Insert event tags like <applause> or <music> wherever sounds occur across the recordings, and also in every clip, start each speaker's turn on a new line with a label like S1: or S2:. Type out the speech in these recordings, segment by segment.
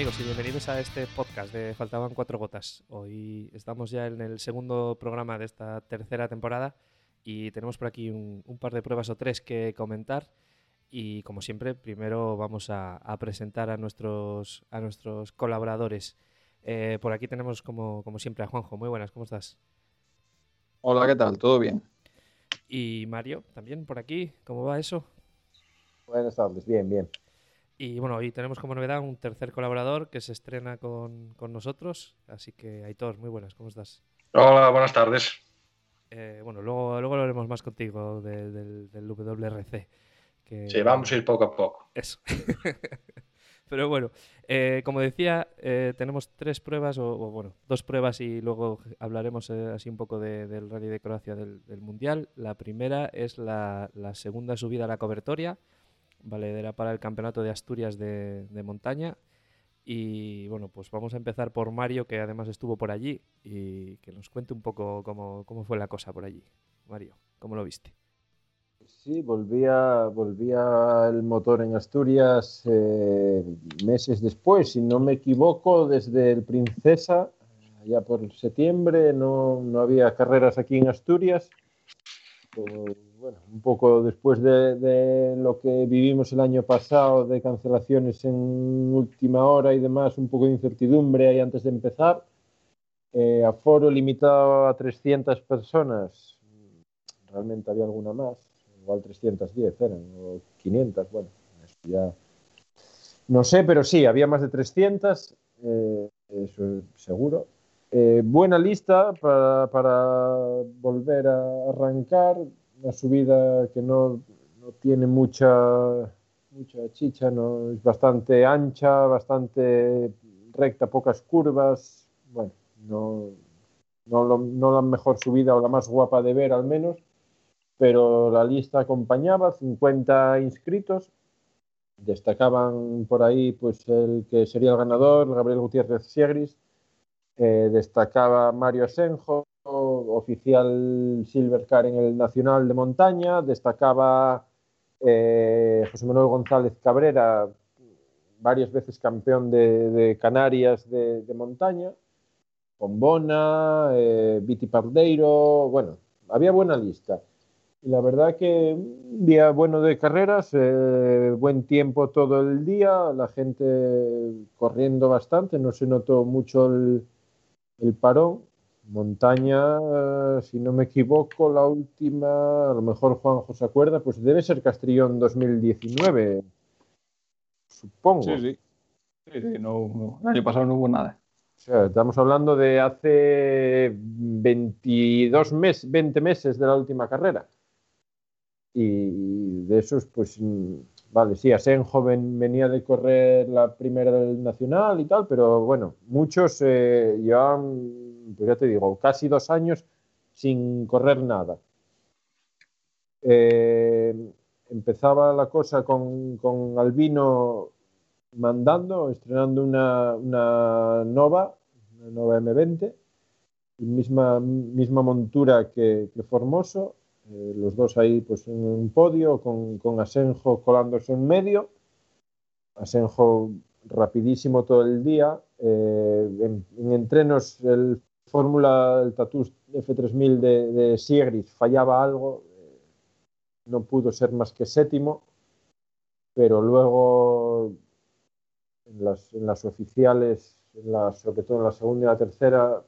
S1: Amigos y bienvenidos a este podcast de Faltaban Cuatro Gotas. Hoy estamos ya en el segundo programa de esta tercera temporada y tenemos por aquí un, par de pruebas o tres que comentar. Y como siempre, primero vamos a, presentar a nuestros, a nuestros colaboradores. Eh, por aquí tenemos, como, como siempre, a Juanjo. Muy buenas, ¿cómo estás?
S2: Hola, ¿qué tal? ¿Todo bien?
S1: Y Mario, también por aquí, ¿cómo va eso?
S3: Buenas tardes, bien, bien.
S1: Y bueno, hoy tenemos como novedad un tercer colaborador que se estrena con, nosotros. Así que, Aitor, muy buenas, ¿cómo estás?
S4: Hola, buenas tardes.
S1: Eh, bueno, luego, luego hablaremos más contigo del, del WRC.
S4: Que... Sí, vamos a ir poco a poco.
S1: Eso. <laughs> Pero bueno, eh, como decía, eh, tenemos tres pruebas, o, bueno, dos pruebas y luego hablaremos así un poco del Rally de Croacia del, Mundial. La primera es la, la segunda subida a la cobertoria valedera para el Campeonato de Asturias de, montaña. Y bueno, pues vamos a empezar por Mario, que además estuvo por allí, y que nos cuente un poco cómo, fue la cosa por allí. Mario, ¿cómo lo viste?
S3: Sí, volvía, volvía el motor en Asturias eh, meses después, si no me equivoco, desde el Princesa, ya por septiembre, no, no había carreras aquí en Asturias bueno, un poco después de, lo que vivimos el año pasado, de cancelaciones en última hora y demás, un poco de incertidumbre ahí antes de empezar. Eh, aforo limitado a 300 personas, realmente había alguna más, igual 310 eran, o 500, bueno, ya no sé, pero sí, había más de 300, eh, eso seguro. Eh, buena lista para, para volver a arrancar, una subida que no, no tiene mucha, mucha chicha, ¿no? es bastante ancha, bastante recta, pocas curvas. Bueno, no, no, no, la mejor subida o la más guapa de ver al menos, pero la lista acompañaba, 50 inscritos. Destacaban por ahí pues el que sería el ganador, Gabriel Gutiérrez Siegris. Eh, destacaba Mario Senjo, oficial Silvercar en el Nacional de Montaña, destacaba eh, José Manuel González Cabrera, varias veces campeón de, Canarias de, montaña, Bombona, eh, Viti Pardeiro, bueno, había buena lista. Y la verdad que un día bueno de carreras, eh, buen tiempo todo el día, la gente corriendo bastante, no se notó mucho el, el parón Montaña, si no me equivoco, la última, a lo mejor Juanjo se acuerda, pues debe ser Castrillón 2019, supongo.
S2: Sí, sí. sí, no, el año pasado no hubo nada.
S3: O sea, estamos hablando de hace 22 meses, 20 meses de la última carrera. Y de esos, pues, vale, sí, Asenjo venía de correr la primera del Nacional y tal, pero bueno, muchos eh, llevan pues ya te digo, casi dos años sin correr nada. Eh, empezaba la cosa con, Albino mandando, estrenando una, Nova, una Nova M20, misma, misma montura que, Formoso, eh, los dos ahí pues en un podio, con, con Asenjo colándose en medio, Asenjo rapidísimo todo el día, eh, en, en, entrenos el fórmula del Tatus F3000 de, Siegris fallaba algo, no pudo ser más que séptimo, pero luego en las, oficiales, sobre todo en la segunda y la tercera,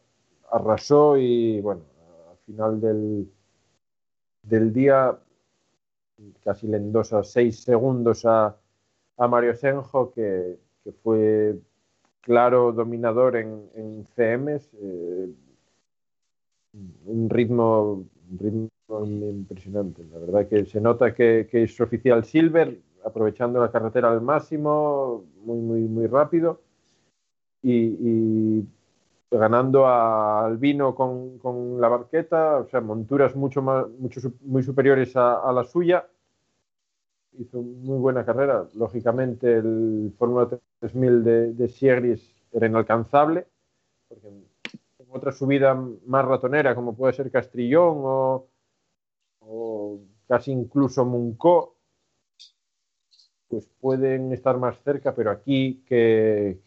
S3: arrasó y bueno, al final del, del día casi le endosa seis segundos a, Mario Senjo, que, que fue claro dominador en, en CMs, eh, un ritmo, ritmo impresionante. La verdad que se nota que, es oficial Silver, aprovechando la carretera al máximo, muy, muy, muy rápido. Y, ganando a Albino con, con, la barqueta, o sea, monturas mucho más, mucho, muy superiores a la suya hizo muy buena carrera. Lógicamente, el Fórmula 3000 de, de era inalcanzable, porque en otra subida más ratonera, como puede ser Castrillón o, casi incluso Muncó, pues pueden estar más cerca, pero aquí que,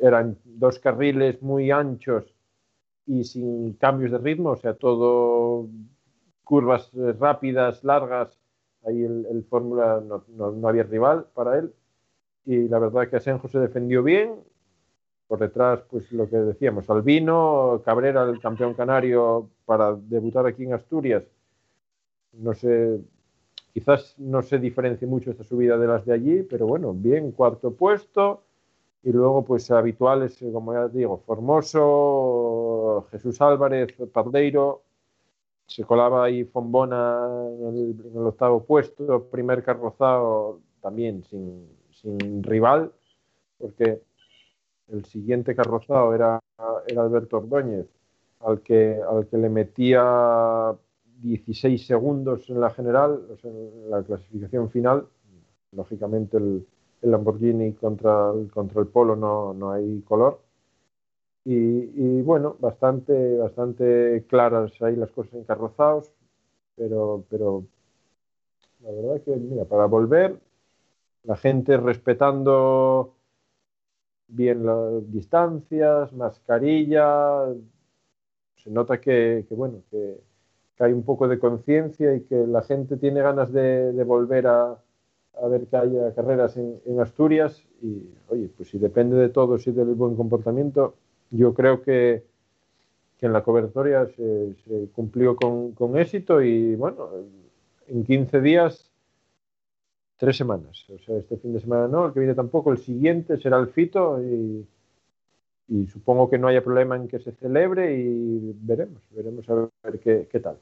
S3: eran dos carriles muy anchos y sin cambios de ritmo, o sea, todo curvas rápidas, largas, ahí el, Fórmula no, había rival para él. Y la verdad que Asenjo se defendió bien. Por detrás, pues lo que decíamos, Albino, Cabrera, el campeón canario para debutar aquí en Asturias. No sé, quizás no se diferencie mucho esta subida de las de allí, pero bueno, bien, cuarto puesto. Y luego, pues habituales, como ya digo, Formoso, Jesús Álvarez, Pardeiro, se colaba ahí Fombona en el, octavo puesto, primer carrozado también sin, rival, porque el siguiente carrozado era, era Alberto Ordóñez, al que, al que le metía 16 segundos en la general, en la clasificación final. Lógicamente el, Lamborghini contra el, contra el Polo no, no hay color. Y, bueno, bastante, bastante claras ahí las cosas encarrozados, pero, pero la verdad que, mira, para volver, la gente respetando bien las distancias, mascarilla, se nota que, bueno, que, hay un poco de conciencia y que la gente tiene ganas de, volver a, ver que haya carreras en, Asturias y, oye, pues si depende de todos y del buen comportamiento, yo creo que, en la cobertoria se, cumplió con, éxito y bueno, en 15 días, tres semanas. O sea, este fin de semana no, el que viene tampoco, el siguiente será el FITO y, supongo que no haya problema en que se celebre y veremos, veremos a ver qué tal.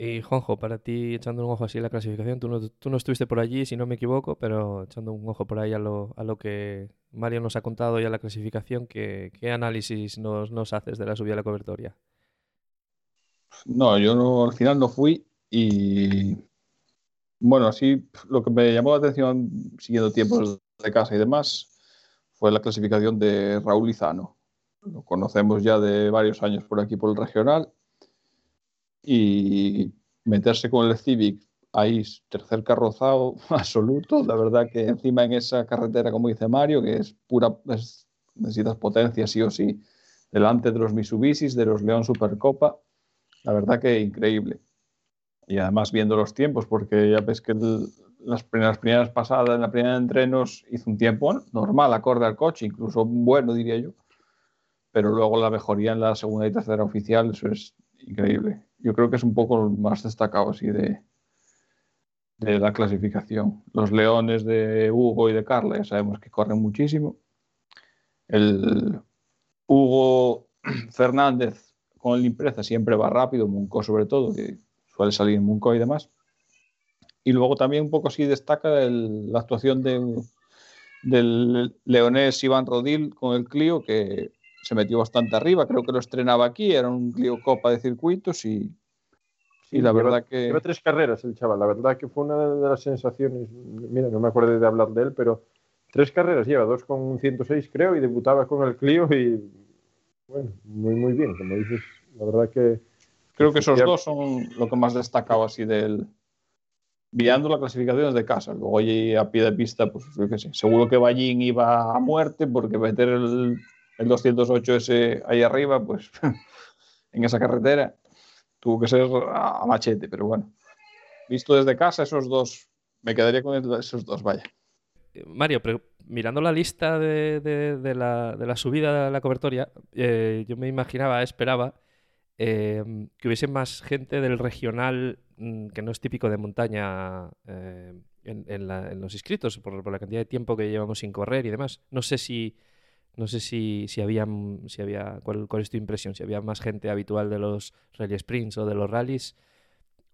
S1: Y Juanjo, para ti, echando un ojo así a la clasificación, tú no, tú no estuviste por allí, si no me equivoco, pero echando un ojo por ahí a lo, a lo que Mario nos ha contado ya la clasificación, ¿qué, qué análisis nos, nos, haces de la subida a la cobertoria?
S2: No, yo no, al final no fui y bueno, así lo que me llamó la atención siguiendo tiempos de casa y demás fue la clasificación de Raúl Izano. Lo conocemos ya de varios años por aquí por el regional y meterse con el Civic ahí tercer carrozado <laughs> absoluto, la verdad que encima en esa carretera, como dice Mario, que es pura, necesitas potencia sí o sí, delante de los Mitsubishis, de los León Supercopa, la verdad que increíble. Y además viendo los tiempos, porque ya ves que las, primeras, primeras pasadas, en la primera de entrenos, hizo un tiempo normal, acorde al coche, incluso bueno, diría yo. Pero luego la mejoría en la segunda y tercera oficial, eso es increíble. Yo creo que es un poco más destacado así de, de la clasificación. Los leones de Hugo y de Carla ya sabemos que corren muchísimo. El Hugo <clears throat> Fernández con el impresa siempre va rápido, Munco sobre todo, que suele salir Munco y demás. Y luego también un poco así destaca la actuación de, del leonés Iván Rodil con el Clio, que se metió bastante arriba, creo que lo estrenaba aquí, era un Clio Copa de circuitos y, y la verdad que...
S3: Lleva tres carreras el chaval, la verdad que fue una de las sensaciones, mira, no me acuerdo de hablar de él, pero tres carreras lleva, dos con 106 creo, y debutaba con el Clio y bueno, muy muy bien, como dices, la verdad que...
S2: Creo que esos dos son lo que más destacado así del... Viendo la clasificación de casa, luego allí a pie de pista, pues yo qué sé, seguro que Ballín iba a muerte porque meter el el 208 ese ahí arriba, pues <laughs> en esa carretera tuvo que ser a machete, pero bueno, visto desde casa esos dos, me quedaría con esos dos, vaya.
S1: Eh, Mario, pero mirando la lista de, la, subida de la cobertoria, eh, yo me imaginaba, esperaba em, que hubiese más gente del regional mm, que no es típico de montaña eh, en, los inscritos, por, la cantidad de tiempo que llevamos sin correr y demás. No sé si no sé si, si, había, si había cuál, es tu impresión, si había más gente habitual de los rally sprints o de los rallies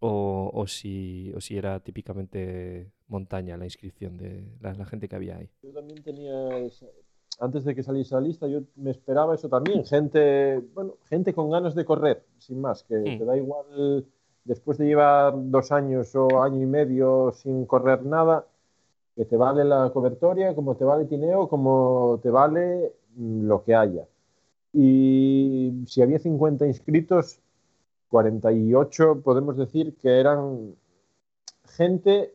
S1: o, o, si, o si era típicamente montaña la inscripción de la, gente que había ahí.
S3: Yo también tenía, antes de que saliese la lista, yo me esperaba eso también, gente, bueno, gente con ganas de correr, sin más, que hmm. te da igual después de llevar dos años o año y medio sin correr nada, que te vale la cobertoria, como te vale Tineo, como te vale mm, lo que haya. Y si había 50 inscritos, 48 podemos decir que eran gente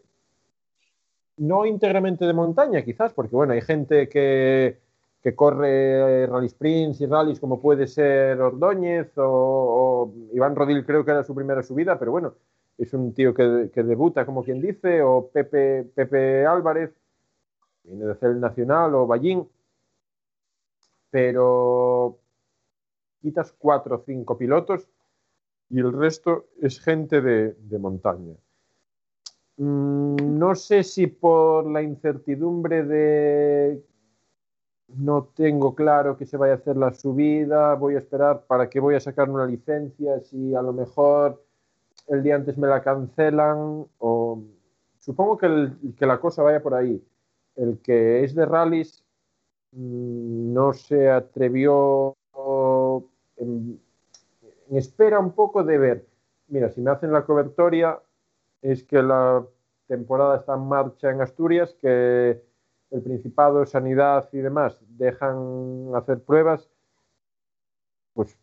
S3: no íntegramente de montaña, quizás, porque bueno, hay gente que, que corre rally sprints y rallies como puede ser Ordóñez o, Iván Rodil, creo que era su primera subida, pero bueno, es un tío que, debuta, como quien dice, o Pepe, Pepe Álvarez, viene de hacer el Nacional, o Ballín, pero quitas cuatro o cinco pilotos y el resto es gente de, montaña. Mm, no sé si por la incertidumbre de no tengo claro que se vaya a hacer la subida, voy a esperar para que voy a sacar una licencia, si a lo mejor el día antes me la cancelan o supongo que, que la cosa vaya por ahí. El que es de rallies mm, no se atrevió en, espera un poco de ver, mira, si me hacen la cobertoria es que la temporada está en marcha en Asturias, que el Principado, Sanidad y demás dejan hacer pruebas, pues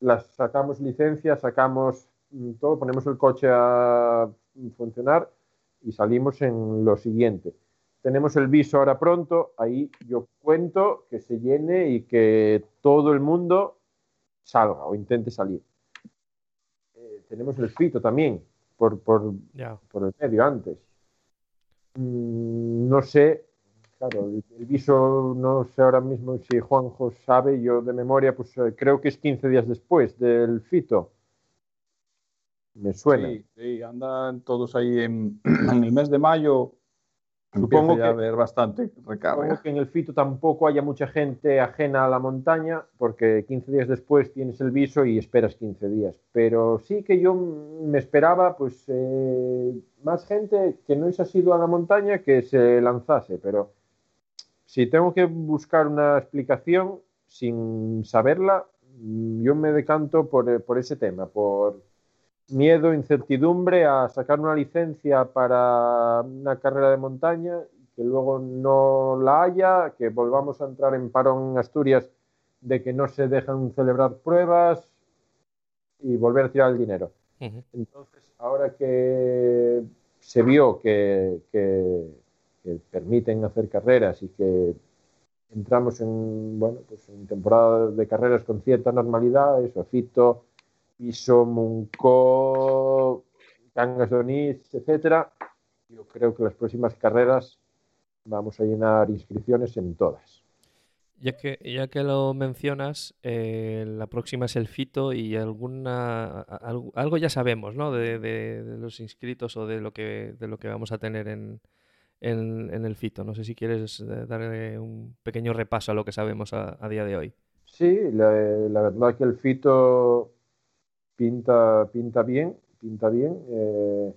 S3: las sacamos licencia, sacamos todo, ponemos el coche a funcionar y salimos en lo siguiente. Tenemos el viso ahora pronto, ahí yo cuento que se llene y que todo el mundo salga o intente salir. Eh, tenemos el fito también por, por, por el medio antes. Mm, no sé, claro, el, viso no sé ahora mismo si Juanjo sabe, yo de memoria, pues eh, creo que es 15 días después del fito. Me suena.
S2: Sí, sí andan todos ahí en, <clears throat> en el mes de mayo
S3: Supongo que
S2: haber bastante recarga.
S3: Supongo que en el Fito tampoco haya mucha gente ajena a la montaña, porque 15 días después tienes el viso y esperas 15 días. Pero sí que yo me esperaba, pues, eh, más gente que no hubiese sido a la montaña que se lanzase. Pero si tengo que buscar una explicación sin saberla, yo me decanto por, por ese tema, por miedo, incertidumbre a sacar una licencia para una carrera de montaña, que luego no la haya, que volvamos a entrar en parón en Asturias de que no se dejan celebrar pruebas y volver a tirar el dinero. Entonces, ahora que se vio que, permiten hacer carreras y que entramos en, bueno, pues en temporada de carreras con cierta normalidad, eso, Fito, Piso, Munco, Cangas de Onís, etcétera. Yo creo que las próximas carreras vamos a llenar inscripciones en todas.
S1: Ya que, ya que lo mencionas, eh, la próxima es el FITO y alguna algo, ya sabemos, ¿no? De, los inscritos o de lo que de lo que vamos a tener en, el FITO. No sé si quieres eh, darle un pequeño repaso a lo que sabemos a, día de hoy.
S3: Sí, la, la verdad que el FITO pinta, pinta bien, pinta bien. Eh,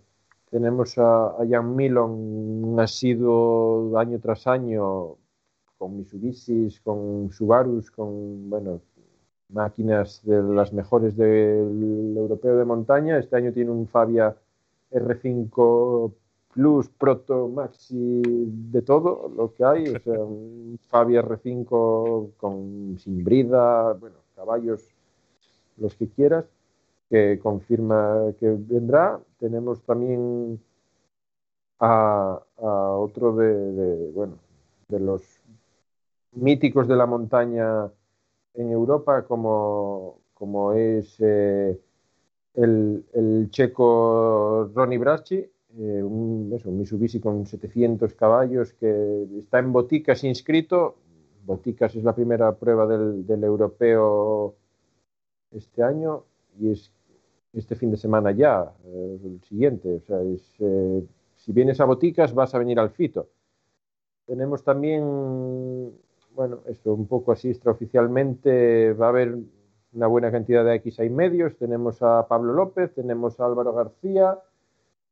S3: tenemos a, Jan Milon, ha sido año tras año con Mitsubishi, con Subarus, con bueno, máquinas de las mejores del europeo de montaña. Este año tiene un Fabia R5 Plus, Proto, Maxi, de todo lo que hay. O sea, un Fabia R5 con, sin brida, bueno, caballos, los que quieras que confirma que vendrá. Tenemos también a, otro de, bueno, de los míticos de la montaña en Europa, como, como es eh, el, checo Ronnie Braschi, eh, un, Mitsubishi con 700 caballos que está en Boticas inscrito. Boticas es la primera prueba del, del europeo este año y es este fin de semana ya, eh, el siguiente. O sea, eh, si vienes a Boticas vas a venir al Fito. Tenemos también, bueno, esto un poco así extraoficialmente, va a haber una buena cantidad de X hay medios. Tenemos a Pablo López, tenemos a Álvaro García,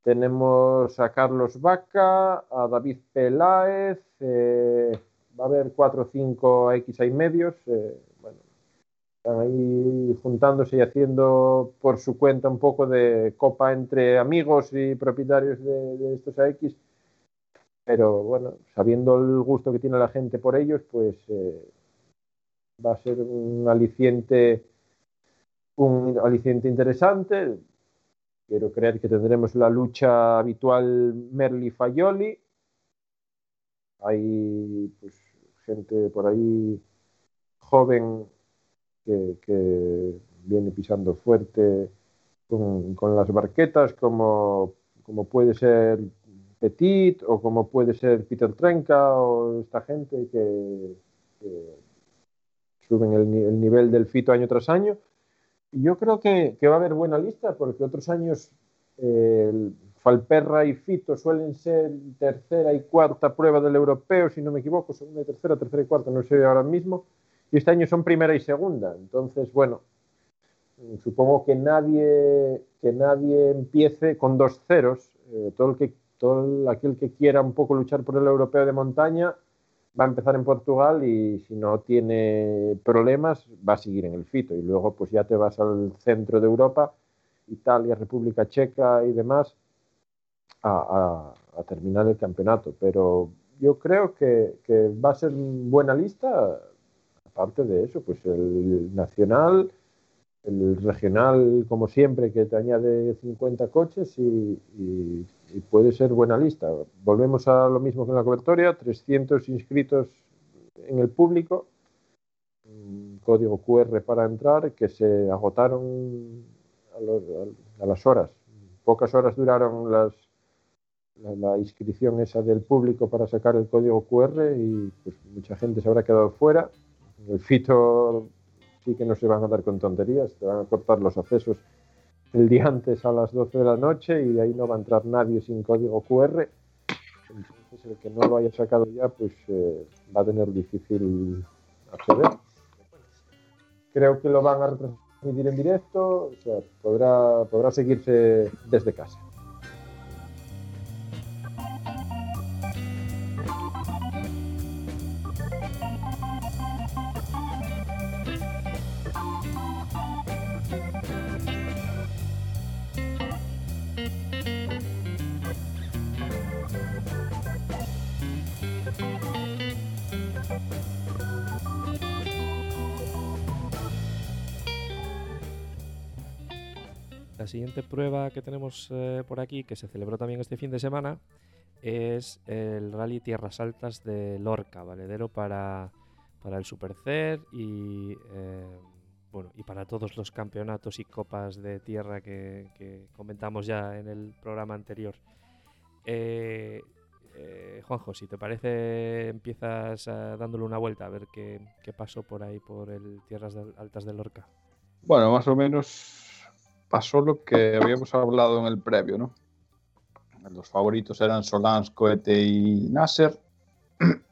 S3: tenemos a Carlos Vaca, a David Peláez, eh, va a haber cuatro o cinco X hay medios. Están ahí juntándose y haciendo por su cuenta un poco de copa entre amigos y propietarios de, estos AX. Pero bueno, sabiendo el gusto que tiene la gente por ellos, pues eh, va a ser un aliciente, un aliciente interesante. Quiero creer que tendremos la lucha habitual Merli-Fayoli hay pues, gente por ahí joven que, viene pisando fuerte con, las barquetas, como, como, puede ser Petit o como puede ser Peter Trenca o esta gente que, suben el, nivel del fito año tras año. Yo creo que, va a haber buena lista porque otros años eh, Falperra y Fito suelen ser tercera y cuarta prueba del europeo, si no me equivoco, segunda y tercera, tercera y cuarta, no sé ahora mismo y este año son primera y segunda. Entonces, bueno, supongo que nadie, que nadie empiece con dos ceros. Eh, todo, el aquel que quiera un poco luchar por el europeo de montaña va a empezar en Portugal y si no tiene problemas va a seguir en el fito. Y luego pues ya te vas al centro de Europa, Italia, República Checa y demás, a, terminar el campeonato. Pero yo creo que va a ser buena lista aparte de eso, pues el nacional, el regional, como siempre, que te añade 50 coches y, puede ser buena lista. Volvemos a lo mismo que en la cobertoria, 300 inscritos en el público, código QR para entrar, que se agotaron a, las horas. Pocas horas duraron las, la, inscripción esa del público para sacar el código QR y pues mucha gente se habrá quedado fuera el fito sí que no se van a dar con tonterías, te van a cortar los accesos el día antes a las 12 de la noche y ahí no va a entrar nadie sin código QR. Entonces el que no lo haya sacado ya, pues eh, va a tener difícil acceder. Creo que lo van a retransmitir en directo, o sea, podrá, podrá seguirse desde casa.
S1: Siguiente prueba que tenemos eh, por aquí, que se celebró también este fin de semana, es el Rally Tierras Altas de Lorca, valedero para, para el Supercer y, eh, bueno, y para todos los campeonatos y copas de tierra que, comentamos ya en el programa anterior. Eh, Juanjo, si te parece, empiezas dándole una vuelta a ver qué, qué pasó por ahí, por el Tierras Altas de Lorca.
S2: Bueno, más o menos pasó lo que habíamos hablado en el previo, ¿no? Los favoritos eran Solans, Cohete y Nasser.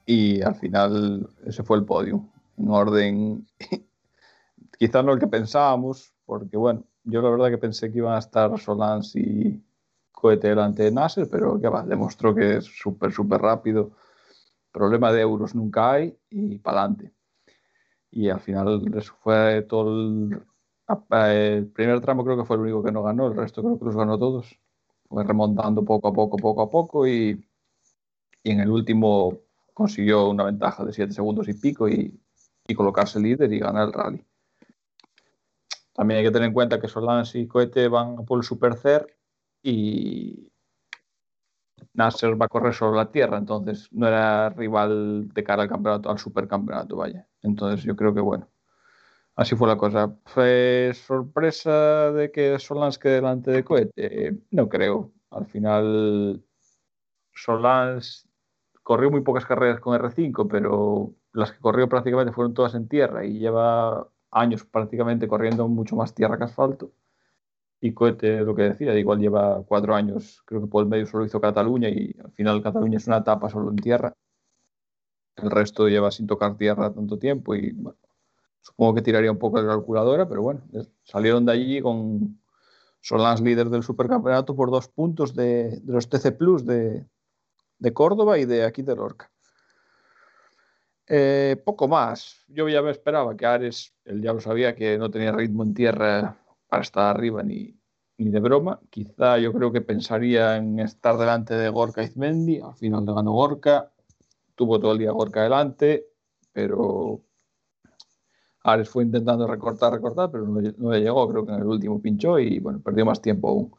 S2: Y al final ese fue el podio. En orden, <laughs> quizás no el que pensábamos, porque bueno, yo la verdad que pensé que iban a estar Solans y Cohete delante de Nasser, pero que va, demostró que es súper, súper rápido. Problema de euros nunca hay y para adelante. Y al final eso fue todo el el primer tramo creo que fue el único que no ganó, el resto creo que los ganó todos. Fue remontando poco a poco, poco a poco y, en el último consiguió una ventaja de 7 segundos y pico y, colocarse líder y ganar el rally. También hay que tener en cuenta que Solans y Cohete van por el Supercer y Nasser va a correr sobre la tierra, entonces no era rival de cara al campeonato, al supercampeonato, vaya. Entonces yo creo que bueno, Así fue la cosa. ¿Fue sorpresa de que Solans quede delante de Cohete? No creo. Al final, Solans corrió muy pocas carreras con R5, pero las que corrió prácticamente fueron todas en tierra y lleva años prácticamente corriendo mucho más tierra que asfalto. Y Cohete, lo que decía, igual lleva cuatro años, creo que por el medio solo hizo Cataluña y al final Cataluña es una etapa solo en tierra. El resto lleva sin tocar tierra tanto tiempo y bueno, Supongo que tiraría un poco de calculadora, pero bueno, salieron de allí con Solans líder del supercampeonato por dos puntos de, los TC Plus de, Córdoba y de aquí de Lorca. Eh, poco más. Yo ya me esperaba que Ares, él ya lo sabía que no tenía ritmo en tierra para estar arriba ni, ni de broma. Quizá yo creo que pensaría en estar delante de Gorka Izmendi. Al final le ganó Gorka. Tuvo todo el día Gorka delante, pero Ares fue intentando recortar, recortar, pero no, le llegó, creo que en el último pinchó y bueno, perdió más tiempo aún.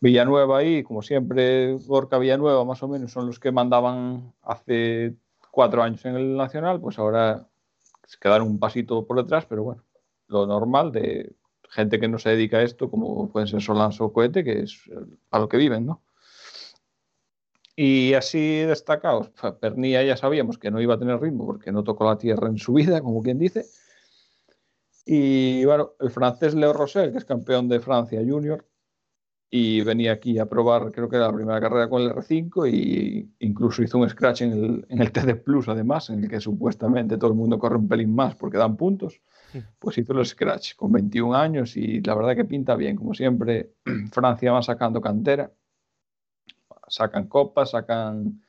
S2: Villanueva ahí, como siempre, Gorka Villanueva más o menos son los que mandaban hace cuatro años en el Nacional, pues ahora se quedaron un pasito por detrás, pero bueno, lo normal de gente que no se dedica a esto, como pueden ser Solans o Cohete, que es a lo que viven, ¿no? Y así destacados, Pernilla ya sabíamos que no iba a tener ritmo porque no tocó la tierra en su vida, como quien dice. Y bueno, el francés Leo Rosel, que es campeón de Francia Junior, y venía aquí a probar, creo que era la primera carrera con el R5 y incluso hizo un scratch en el, en el TD Plus además, en el que supuestamente todo el mundo corre un pelín más porque dan puntos, pues hizo el scratch con 21 años y la verdad que pinta bien, como siempre <clears throat> Francia va sacando cantera, sacan copas, sacan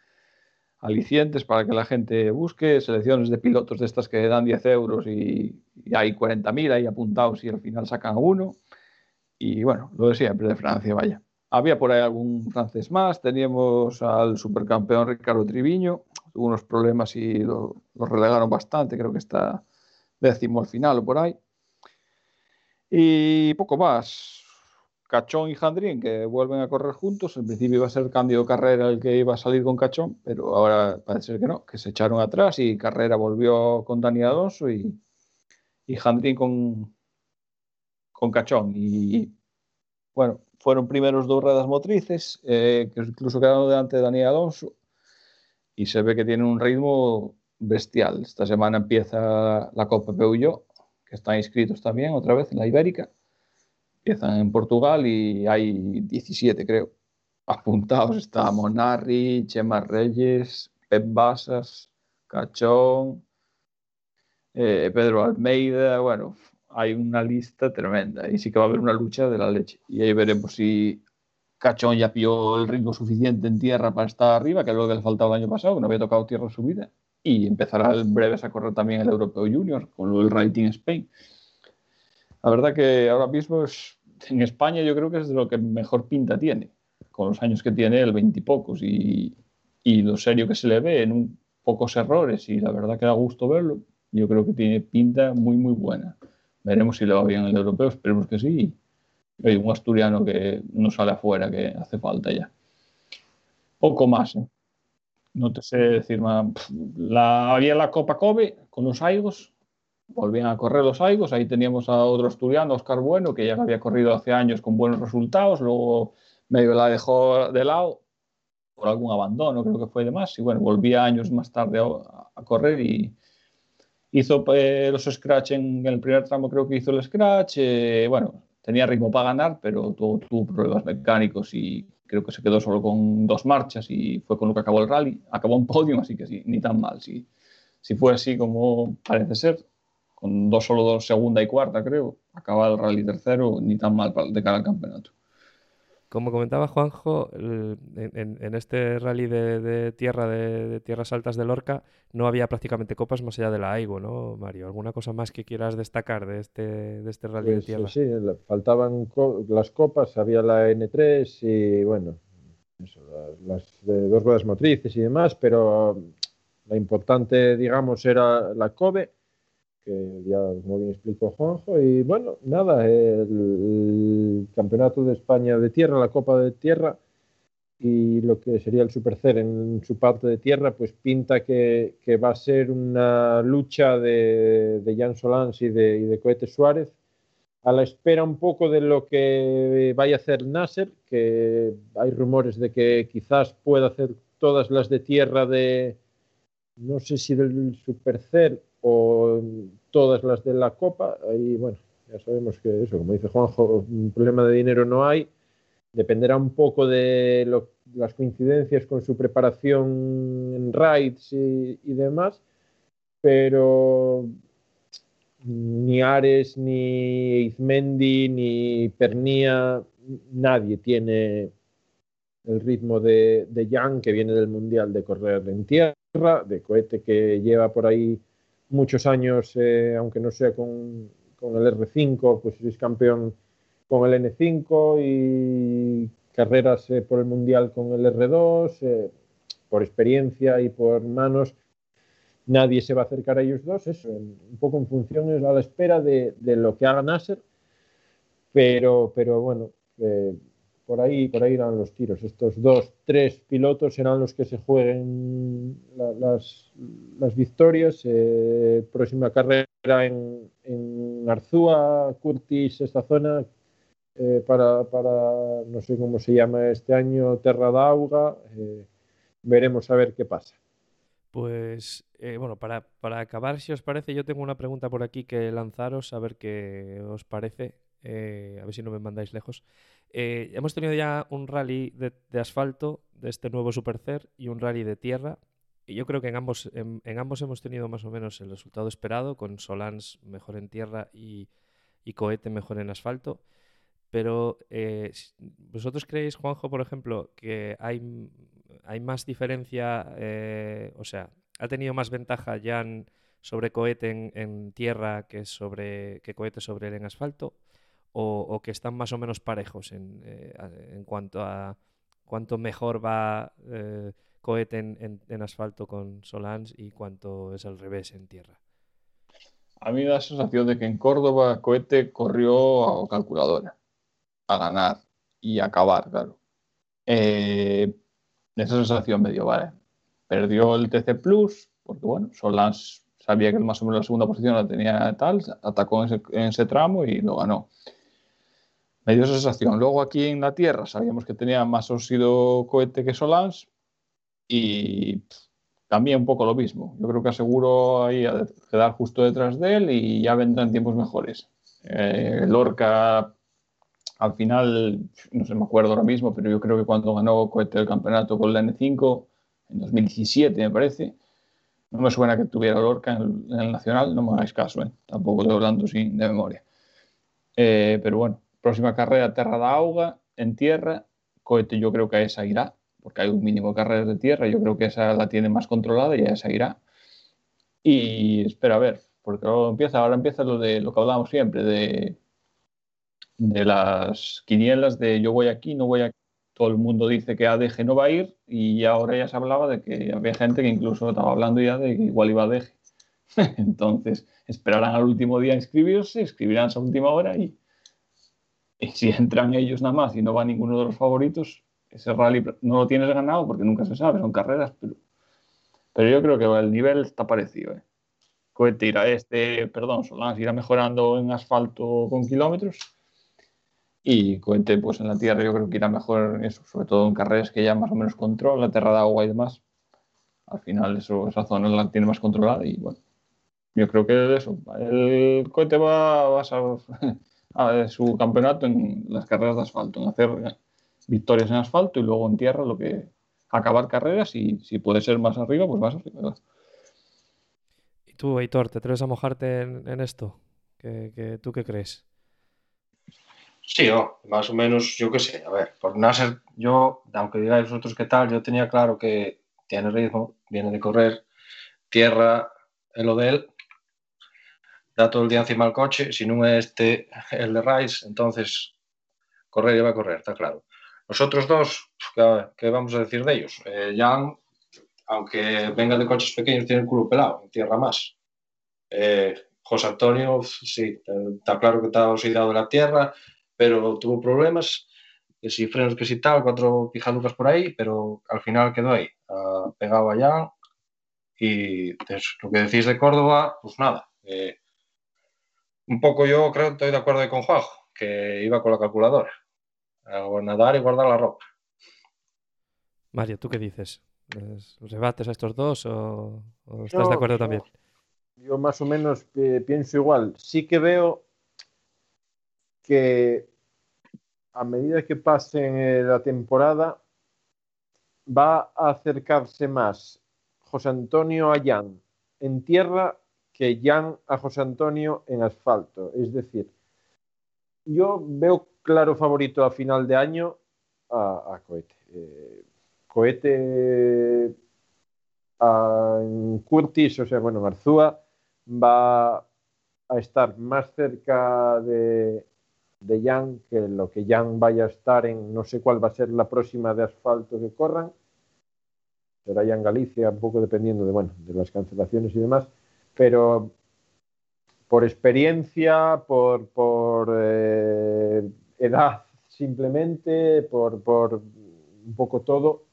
S2: alicientes para que la gente busque, selecciones de pilotos de estas que dan 10 euros y, y hay 40.000 ahí apuntados y al final sacan uno y bueno, lo de siempre de Francia, vaya. Había por ahí algún francés más, teníamos al supercampeón Ricardo Triviño, tuvo unos problemas y lo, relegaron bastante, creo que está décimo al final o por ahí. Y poco más. Cachón y Jandrín, que vuelven a correr juntos. En principio iba a ser de carrera el que iba a salir con Cachón, pero ahora parece que no, que se echaron atrás y Carrera volvió con Dani Alonso y, y Jandrín con, con Cachón. Y bueno, fueron primeros dos ruedas motrices, eh, que incluso quedaron delante de Daniel Alonso. Y se ve que tiene un ritmo bestial. Esta semana empieza la Copa Peugeot, que están inscritos también otra vez en la Ibérica. Empiezan en Portugal y hay 17, creo. Apuntados está Monarri, Chema Reyes, Pep Basas, Cachón, eh, Pedro Almeida, bueno, hay una lista tremenda y sí que va a haber una lucha de la leche. Y ahí veremos si Cachón ya pilló el ritmo suficiente en tierra para estar arriba, que es lo que le faltaba el año pasado, que no había tocado tierra en su vida. Y empezará en breves a correr también el Europeo Junior con el Rating Spain. La verdad que ahora mismo es, en España yo creo que es de lo que mejor pinta tiene, con los años que tiene, el veintipocos, y, y lo serio que se le ve en un, pocos errores, y la verdad que da gusto verlo. Yo creo que tiene pinta muy, muy buena. Veremos si le va bien el europeo, esperemos que sí. Hay un asturiano que no sale afuera, que hace falta ya. Poco más, ¿eh? No te sé decir más. La, había la Copa Kobe con los Aigos, volvían a correr los Aigos, ahí teníamos a otro asturiano, Oscar Bueno, que ya había corrido hace años con buenos resultados, luego medio la dejó de lado por algún abandono, creo que fue de más, y bueno, volvía años más tarde a correr y, hizo eh, los scratch en, el primer tramo, creo que hizo el scratch. Eh, bueno, tenía ritmo para ganar, pero tuvo, tuvo, problemas mecánicos y creo que se quedó solo con dos marchas y fue con lo que acabó el rally. Acabó un podio, así que sí, ni tan mal. Si, si fue así como parece ser, con dos solo dos, segunda y cuarta, creo, acaba el rally tercero, ni tan mal de cara al campeonato.
S1: Como comentaba Juanjo, en, este rally de, tierra, de, tierras altas de Lorca, no había prácticamente copas más allá de la AIGO, ¿no, Mario? ¿Alguna cosa más que quieras destacar de este, de este rally de pues, tierra?
S3: Sí, faltaban las copas, había la N3 y, bueno, las, dos ruedas motrices y demás, pero la importante, digamos, era la COBE que ya muy bien explicó Juanjo. Y bueno, nada, el, Campeonato de España de Tierra, la Copa de Tierra y lo que sería el Supercer en su parte de tierra, pues pinta que, que va a ser una lucha de, de Jan Solans y de, y de Cohete Suárez a la espera un poco de lo que vaya a hacer Nasser, que hay rumores de que quizás pueda hacer todas las de tierra de, no sé si del Supercer o todas las de la Copa. Ahí, bueno, ya sabemos que eso, como dice Juanjo, un problema de dinero no hay. Dependerá un poco de las coincidencias con su preparación en raids y, demás, pero ni Ares, ni Izmendi, ni Pernia, nadie tiene el ritmo de, de Jan, que viene del Mundial de correr en tierra, de cohete que lleva por ahí muchos años, eh, aunque no sea con, con, el R5, pues es campeón con el N5 y carreras eh, por el Mundial con el R2, eh, por experiencia y por manos. Nadie se va a acercar a ellos dos, eso, un poco en función, a la espera de, de lo que haga Nasser, pero, pero bueno, por ahí, por ahí irán los tiros. Estos dos, tres pilotos serán los que se jueguen las, victorias. Eh, próxima carrera en, en, Arzúa, Curtis, esta zona, eh, para, para, no sé cómo se llama este año, Terra d'Auga. Eh, veremos a ver qué pasa.
S1: Pues bueno, para, para, acabar, si os parece, yo tengo una pregunta por aquí que lanzaros, a ver qué os parece. a ver si no me mandáis lejos. Eh, hemos tenido ya un rally de, asfalto de este nuevo Supercer y un rally de tierra. Y yo creo que en ambos, en, ambos hemos tenido más o menos el resultado esperado, con Solans mejor en tierra y, Cohete mejor en asfalto. Pero eh, vosotros creéis, Juanjo, por ejemplo, que hay, hay más diferencia, eh, o sea, ha tenido más ventaja Jan sobre Cohete en, en, tierra que sobre que Cohete sobre él en asfalto o, que están más o menos parejos en, eh, en cuanto a cuánto mejor va eh, Cohete en, asfalto con Solans y cuánto es al revés en tierra.
S2: A mí me da la sensación de que en Córdoba Cohete corrió a calculadora, a ganar y acabar, claro. Eh, esa sensación me dio, vale. Perdió el TC Plus, porque bueno, Solans sabía que más o menos la segunda posición la tenía tal, atacó en en ese tramo y lo ganó me dio esa sensación. Luego aquí en la Tierra sabíamos que tenía más óxido cohete que Solans y también un poco lo mismo. Yo creo que aseguro ahí a quedar justo detrás de él y ya vendrán tiempos mejores. Eh, Lorca al final, no sé, me acuerdo ahora mismo, pero yo creo que cuando ganó cohete el campeonato con la N5 en 2017 me parece, no me suena que tuviera Lorca en el, Nacional, no me hagáis caso, ¿eh? tampoco estoy hablando sin de memoria. Eh, pero bueno, Próxima carrera, Terra da Auga, en tierra. Cohete yo creo que a esa irá, porque hay un mínimo de carreras de tierra. Yo creo que esa la tiene más controlada y a esa irá. Y espera a ver, porque ahora empieza, ahora empieza lo de lo que hablábamos siempre, de, de las quinielas de yo voy aquí, no voy aquí. Todo el mundo dice que ADG no va a ir y ahora ya se hablaba de que había gente que incluso estaba hablando ya de que igual iba a ADG. <laughs> Entonces, esperarán al último día a inscribirse, escribirán esa última hora y, <laughs> y si entran ellos nada más y no va ninguno de los favoritos, ese rally no lo tienes ganado porque nunca se sabe, son carreras, pero, pero yo creo que el nivel está parecido. ¿eh? Cohete irá este, perdón, Solans irá mejorando en asfalto con kilómetros y Cohete pues en la tierra yo creo que irá mejor eso, sobre todo en carreras que ya más o menos controla, la tierra de agua y demás. Al final eso, esa zona la tiene más controlada y bueno, yo creo que eso, el Cohete va, va a a su campeonato en las carreras de asfalto, en hacer victorias en asfalto y luego en tierra lo que acabar carreras y si puede ser más arriba, pues más arriba.
S1: ¿Y tú, Heitor, te atreves a mojarte en, esto? ¿Qué, tú qué crees?
S4: Sí, más o menos, yo qué sé, a ver, por Nasser, yo, aunque digáis vosotros qué tal, yo tenía claro que tiene ritmo, viene de correr, tierra, el lo da todo el día encima del coche, si no es este el de Rice, entonces correr va a correr, está claro. Nosotros dos, ¿qué, vamos a decir de ellos? Eh, Jan, aunque venga de coches pequeños, tiene el culo pelado, en tierra más. Eh, José Antonio, sí, está claro que está oxidado de la tierra, pero tuvo problemas, que si frenos, que si tal, cuatro pijaduras por ahí, pero al final quedó ahí, pegado a Jan. Y lo que decís de Córdoba, pues nada, eh, un poco yo creo que estoy de acuerdo con Juanjo, que iba con la calculadora. A nadar y guardar la ropa.
S1: Mario, ¿tú qué dices? ¿Los rebates a estos dos o, estás de acuerdo también?
S3: Yo más o menos eh, pienso igual. Sí que veo que a medida que pase la temporada va a acercarse más José Antonio Ayán en tierra que Jan a José Antonio en asfalto. Es decir, yo veo claro favorito a final de año a, Cohete. Eh, Cohete en Curtis, o sea, bueno, en Arzúa, va a estar más cerca de, de Jan que lo que Jan vaya a estar en, no sé cuál va a ser la próxima de asfalto que corran. Será ya en Galicia, un poco dependiendo de, bueno, de las cancelaciones y demás pero por experiencia, por, eh, edad, simplemente por, por un poco todo,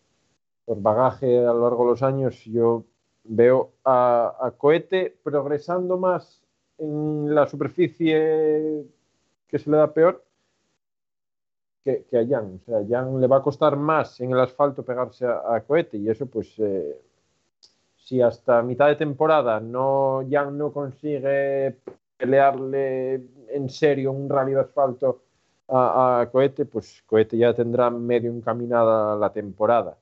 S3: por bagaje a lo largo de los años, yo veo a, a Cohete progresando más en la superficie que se le da peor que, que, a Jan. O sea, Jan le va a costar más en el asfalto pegarse a, a Cohete y eso pues eh, si hasta mitad de temporada no Jan no consigue pelearle en serio un rally de asfalto a, a Cohete, pues Cohete ya tendrá medio encaminada la temporada.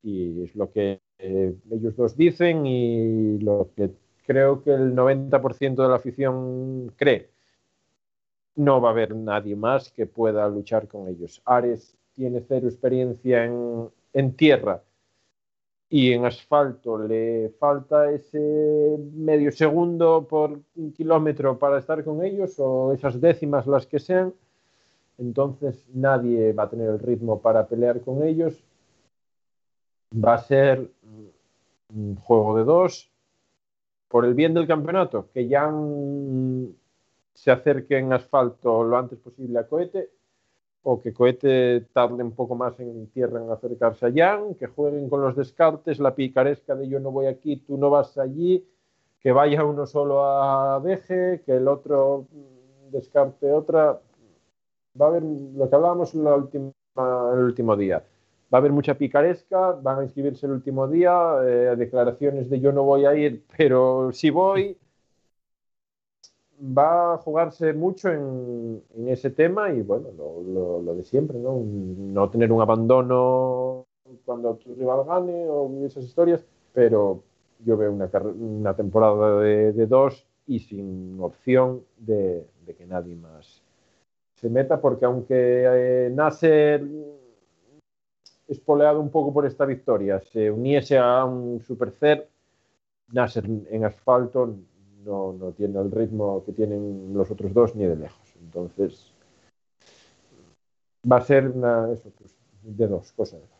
S3: Y es lo que eh, ellos dos dicen y lo que creo que el 90% de la afición cree. No va a haber nadie más que pueda luchar con ellos. Ares tiene cero experiencia en, en tierra y en asfalto le falta ese medio segundo por kilómetro para estar con ellos o esas décimas las que sean, entonces nadie va a tener el ritmo para pelear con ellos. Va a ser un juego de dos por el bien del campeonato, que ya se acerque en asfalto lo antes posible a cohete o que Cohete tarde un poco más en tierra en acercarse a Jan, que jueguen con los descartes, la picaresca de yo no voy aquí, tú no vas allí, que vaya uno solo a deje, que el otro descarte otra. Va a haber lo que hablábamos el último día. Va a haber mucha picaresca, van a inscribirse el último día, eh, declaraciones de yo no voy a ir, pero si voy va a jugarse mucho en, ese tema y bueno, lo, de siempre, ¿no? No tener un abandono cuando tu rival gane o esas historias, pero yo veo una, temporada de, dos y sin opción de, de, que nadie más se meta, porque aunque eh, Nasser espoleado un poco por esta victoria, se uniese a un Supercer, Nasser en asfalto no, no tiene el ritmo que tienen los otros dos ni de lejos. Entonces, va a ser una, eso, pues, de dos, cosas de.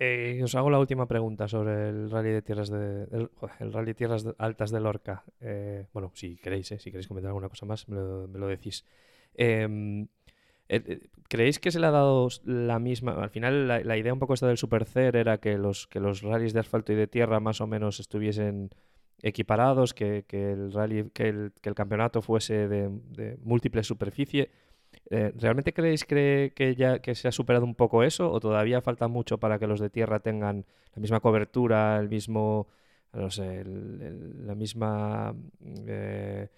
S1: Eh, os hago la última pregunta sobre el rally de tierras el, rally tierras altas de Lorca. Eh, bueno, si queréis, eh, si queréis comentar alguna cosa más, me lo, me lo decís. Em, ¿Creéis que se le ha dado la misma? Al final, la, la idea un poco esta del Supercer era que los, que los rallies de asfalto y de tierra más o menos estuviesen equiparados, que, que el rally, que el, que el, campeonato fuese de, de múltiple superficie. Eh, ¿Realmente creéis que, que, ya que se ha superado un poco eso o todavía falta mucho para que los de tierra tengan la misma cobertura, el mismo, no sé, la misma eh,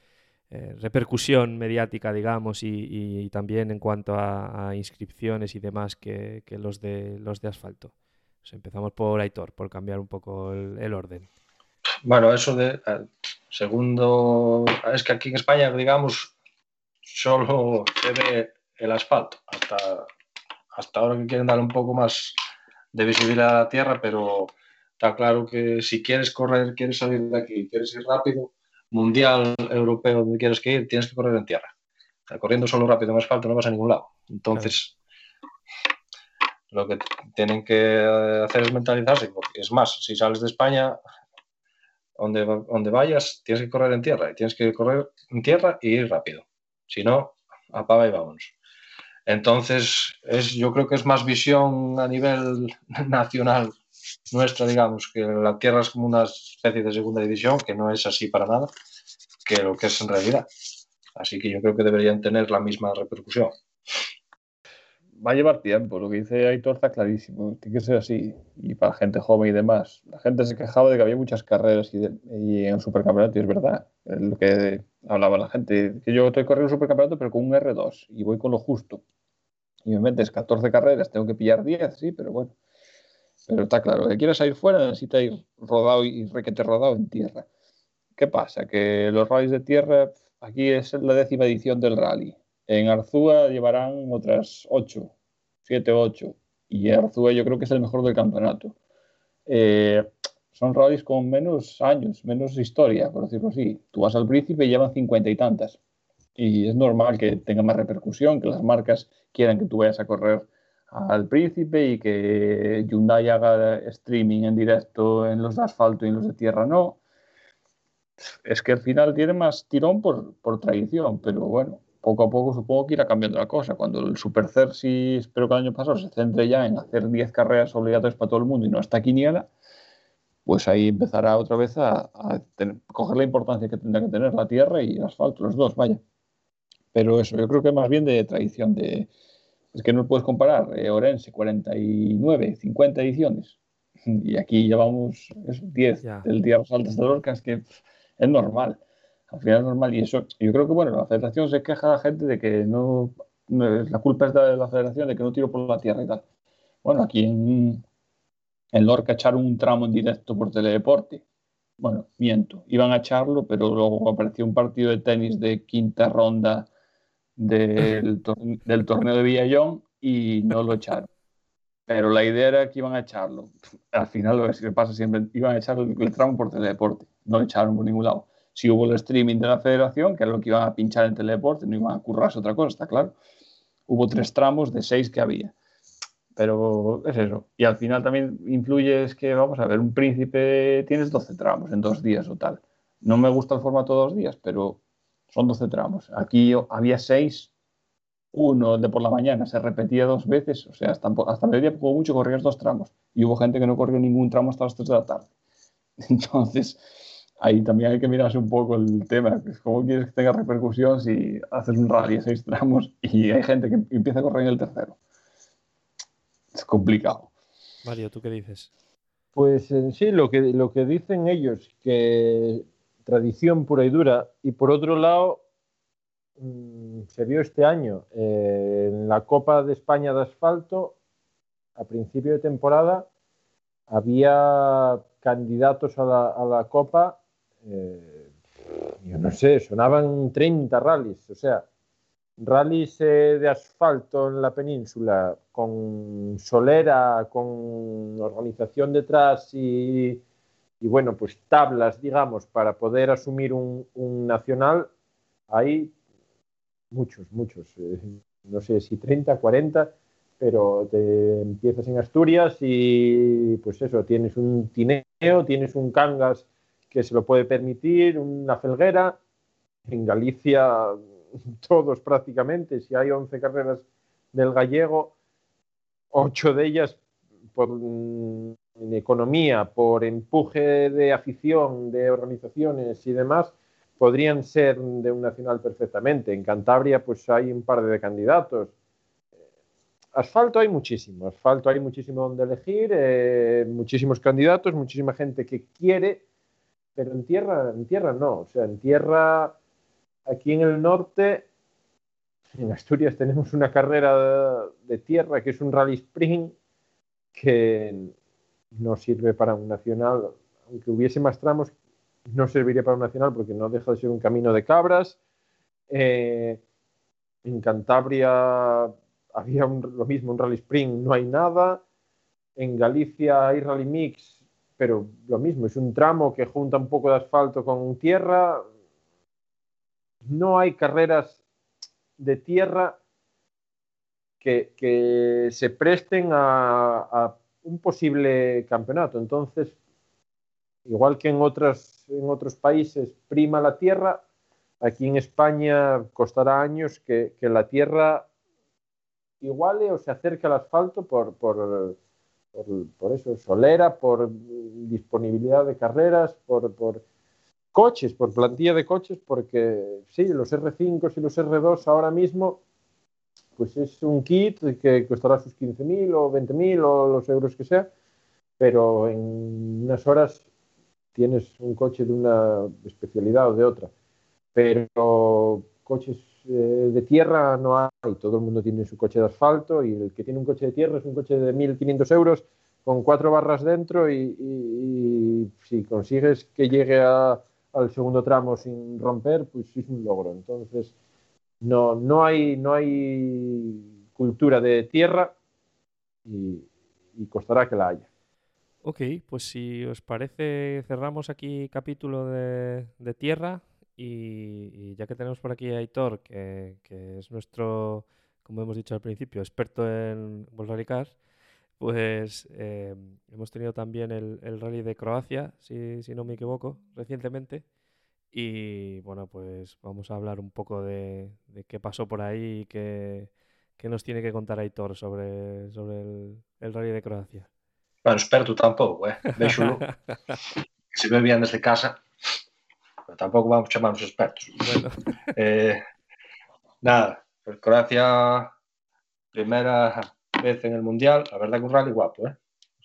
S1: eh, repercusión mediática, digamos, y, y, y, también en cuanto a, inscripciones y demás que, los, de, los de asfalto? Pues empezamos por Aitor, por cambiar un poco el orden.
S4: Bueno, eso de segundo, es que aquí en España, digamos, solo se ve el asfalto. Hasta, hasta ahora que quieren dar un poco más de visibilidad a la tierra, pero está claro que si quieres correr, quieres salir de aquí, quieres ir rápido, mundial, europeo, donde quieres que ir, tienes que correr en tierra. O sea, corriendo solo rápido en asfalto no vas a ningún lado. Entonces, claro. lo que tienen que hacer es mentalizarse, porque es más, si sales de España, donde, donde vayas, tienes que correr en tierra y tienes que correr en tierra y ir rápido. Si no, apaga y vámonos. Entonces, es, yo creo que es más visión a nivel <laughs> nacional nuestra, digamos, que la tierra es como una especie de segunda división, que no es así para nada, que lo que es en realidad. Así que yo creo que deberían tener la misma repercusión
S2: va a llevar tiempo. Lo que dice Aitor está clarísimo. Tiene que ser así. Y para gente joven y demás. La gente se quejaba de que había muchas carreras y, de, en supercampeonato, y es verdad. Lo que hablaba la gente. Que yo estoy corriendo supercampeonato, pero con un R2 y voy con lo justo. Y me metes 14 carreras, tengo que pillar 10, sí, pero bueno. Pero está claro, que quieres ir fuera, necesita ir rodado y requete rodado en tierra. ¿Qué pasa? Que los rallies de tierra, aquí es la décima edición del rally en Arzúa llevarán otras 8, 7, 8. Y Arzúa yo creo que es el mejor del campeonato. Eh, son rallies con menos años, menos historia, por decirlo así. Tú vas al Príncipe y llevan 50 y tantas. Y es normal que tenga más repercusión, que las marcas quieran que tú vayas a correr al Príncipe y que Hyundai haga streaming en directo en los de asfalto y en los de tierra no. Es que al final tiene más tirón por, por tradición, pero bueno, poco a poco supongo que irá cambiando la cosa. Cuando el Super Cersi, espero que el año pasado, se centre ya en hacer 10 carreras obligatorias para todo el mundo y no hasta Quiniela, pues ahí empezará otra vez a, coger la importancia que tendrá que tener la tierra y el asfalto, los dos, vaya. Pero eso, yo creo que más bien de tradición, de, es que no puedes comparar eh, Orense, 49, 50 ediciones, y aquí llevamos 10 del Tierras Altas de Lorca, es que es normal al final es normal. Y eso, yo creo que, bueno, la federación se queja a la gente de que no, la culpa es de la federación de que no tiro por la tierra y tal. Bueno, aquí en, en Lorca echaron un tramo en directo por teledeporte. Bueno, miento, iban a echarlo, pero luego apareció un partido de tenis de quinta ronda del, <laughs> del torneo de Villallón y no lo echaron. Pero la idea era que iban a echarlo. Al final, lo que pasa siempre, iban a echar el, el tramo por teledeporte. No lo echaron por ningún lado si hubo el streaming de la federación, que era lo que iban a pinchar en teledeporte, no iban a currarse otra cosa, está claro. Hubo tres tramos de seis que había. Pero es eso. Y al final también influye es que, vamos a ver, un príncipe tienes 12 tramos en dos días o tal. No me gusta el formato dos días, pero son 12 tramos. Aquí había seis, uno de por la mañana se repetía dos veces, o sea, hasta, hasta mediodía como mucho corrías dos tramos. Y hubo gente que no corrió ningún tramo hasta las 3 de la tarde. <laughs> Entonces, ahí también hay que mirarse un poco el tema. ¿Cómo quieres que tenga repercusión si haces un rally de seis tramos <laughs> y hay gente que empieza a correr en el tercero? Es complicado.
S1: Mario, ¿tú qué dices?
S3: Pues en sí, lo que, lo que dicen ellos, que tradición pura y dura, y por otro lado, mm, se vio este año eh, en la Copa de España de Asfalto, a principio de temporada, había candidatos a la, a la Copa eh, yo no sé, sonaban 30 rallies, o sea, rallies eh, de asfalto en la península con solera, con organización detrás y, bueno, pues tablas, digamos, para poder asumir un, nacional, hay muchos, muchos, eh, no sé si 30, 40, pero te empiezas en Asturias y pues eso, tienes un tineo, tienes un cangas que se lo puede permitir, una felguera. En Galicia, <laughs> todos prácticamente, si hay 11 carreras del gallego, ocho de ellas por mm, en economía, por empuje de afición, de organizaciones y demás, podrían ser de un nacional perfectamente. En Cantabria, pues hay un par de candidatos. Asfalto hay muchísimo, asfalto hay muchísimo donde elegir, eh, muchísimos candidatos, muchísima gente que quiere pero en tierra, en tierra no. O sea, en tierra, aquí en el norte, en Asturias tenemos una carrera de tierra que es un rally sprint que no sirve para un nacional, aunque hubiese más tramos, no serviría para un nacional porque no deja de ser un camino de cabras. Eh, en Cantabria había lo mismo, un rally sprint, no hay nada. En Galicia hay rally mix, pero lo mismo, es un tramo que junta un poco de asfalto con tierra. No hay carreras de tierra que, se presten a, un posible campeonato. Entonces, igual que en, otras, en otros países prima la tierra, aquí en España costará años que, la tierra iguale o se acerque al asfalto por, eso, solera, por disponibilidad de carreras, por, coches, por plantilla de coches, porque sí, los R5 y los R2 ahora mismo, pues es un kit que costará sus 15.000 o 20.000 o los euros que sea, pero en unas horas tienes un coche de una especialidad o de otra. Pero coches eh, de tierra no hay, todo el mundo tiene su coche de asfalto y el que tiene un coche de tierra es un coche de 1.500 euros con cuatro barras dentro y, si consigues que llegue al segundo tramo sin romper, pues es un logro. Entonces, no, no, hay, no hay cultura de tierra y, costará que la haya.
S1: Ok, pues si os parece, cerramos aquí capítulo de tierra y, ya que tenemos por aquí a Aitor, que, es nuestro, como hemos dicho al principio, experto en Volkswagen Cars, pues eh, hemos tenido también el, rally de Croacia, si, no me equivoco, recientemente. Y bueno, pues vamos a hablar un poco de, qué pasó por ahí y qué, nos tiene que contar Aitor sobre, sobre el, Rally de Croacia.
S4: Bueno, experto tampoco, eh? Véxolo. <laughs> se ve bien desde casa, tampoco vamos a llamarnos expertos. Bueno. <laughs> Eh, nada, pues Croacia, primera vez en el Mundial, la verdad que un rally guapo, ¿eh?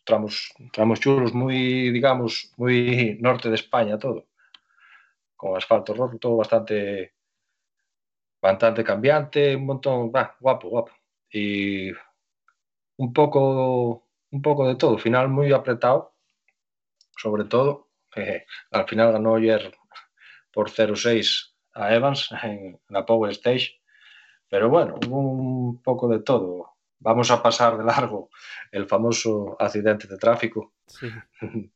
S4: Tramos, tramos chulos, muy, digamos, muy norte de España todo con asfalto roto, bastante, bastante cambiante, un montón, guapo, guapo. Y un poco, un poco de todo, final muy apretado, sobre todo. al final ganó ayer por 0-6 a Evans <laughs> en la Power Stage. Pero bueno, un poco de todo. Vamos a pasar de largo el famoso accidente de tráfico. <laughs>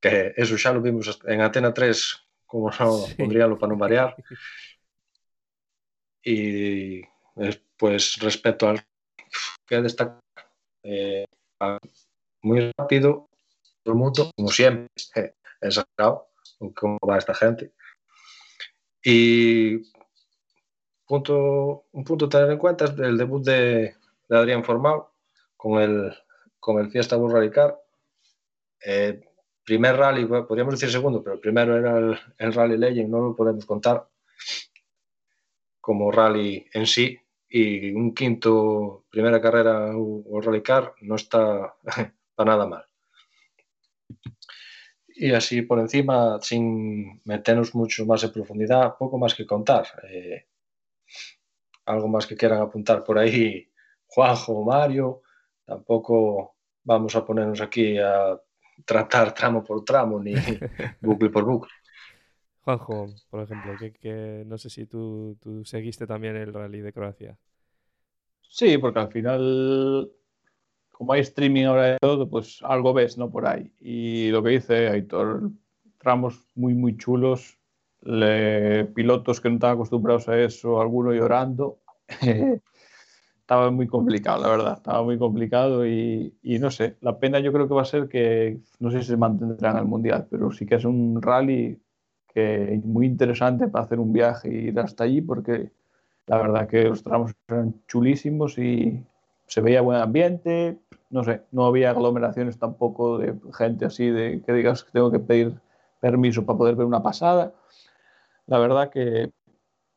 S4: que eso ya lo vimos en Atena 3 como no sí. pondríalo para no variar. <laughs> Y pues respecto al que destacar, eh, muy rápido, mundo, como siempre, exagerado, cómo va esta gente. Y punto, un punto a tener en cuenta es el debut de, de Adrián Formal con el, con el Fiesta Bull Car. Eh, primer rally, podríamos decir segundo, pero el primero era el, Rally Legend, no lo podemos contar como rally en sí. Y un quinto, primera carrera o Rally Car, no está <laughs> para nada mal. Y así por encima, sin meternos mucho más en profundidad, poco más que contar. Eh, algo más que quieran apuntar por ahí, <laughs> Juanjo o Mario. Tampoco vamos a ponernos aquí a tratar tramo por tramo ni <laughs> bucle por bucle.
S1: Juanjo, por ejemplo, que, no sé si tú, seguiste también el rally de Croacia.
S2: Sí, porque al final, como hay streaming ahora de todo, pues algo ves, ¿no? Por ahí. Y lo que dice Aitor, tramos muy, muy chulos, pilotos que no están acostumbrados a eso, alguno llorando. <laughs> estaba muy complicado, la verdad, estaba muy complicado y, no sé, la pena yo creo que va a ser que no sé si se mantendrá en el Mundial, pero sí que es un rally que muy interesante para hacer un viaje e ir hasta allí porque la verdad que los tramos eran chulísimos y se veía buen ambiente, no sé, no había aglomeraciones tampoco de gente así de que digas que tengo que pedir permiso para poder ver una pasada. La verdad que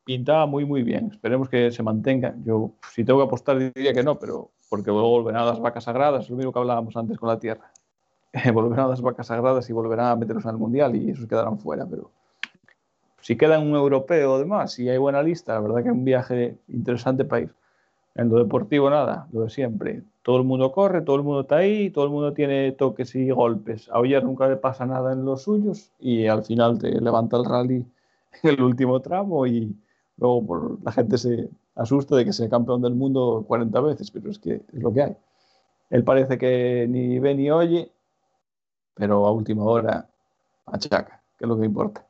S2: pintaba muy, muy bien. Esperemos que se mantenga. Yo, si tengo que apostar, diría que no, pero porque luego volverán a las vacas sagradas, lo mismo que hablábamos antes con la tierra. <laughs> volverán a las vacas sagradas y volverán a meterlos en el mundial y esos quedarán fuera. Pero si queda un europeo además, si hay buena lista, la verdad que es un viaje interesante para ir. En lo deportivo, nada, lo de siempre. Todo el mundo corre, todo el mundo está ahí, todo el mundo tiene toques y golpes. A Oyer nunca le pasa nada en los suyos y al final te levanta el rally <laughs> en el último tramo y, Luego la gente se asusta de que sea campeón del mundo 40 veces, pero es que es lo que hay. Él parece que ni ve ni oye, pero a última hora achaca, que es lo que importa.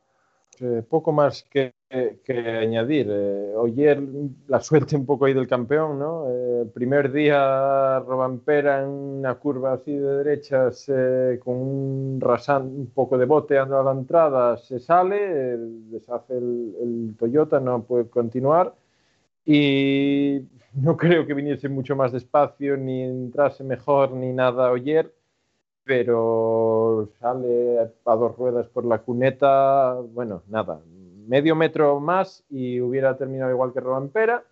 S3: Eh, poco más que, añadir. Eh, oyer la suerte un poco ahí del campeón, ¿no? Eh, el primer día Robampera en una curva así de derechas con un rasante, un poco de bote a la entrada, se sale, deshace el, el, Toyota, no puede continuar. Y no creo que viniese mucho más despacio, ni entrase mejor, ni nada Oyer pero sale a dos ruedas por la cuneta, bueno, nada, medio metro más y hubiera terminado igual que Robampera.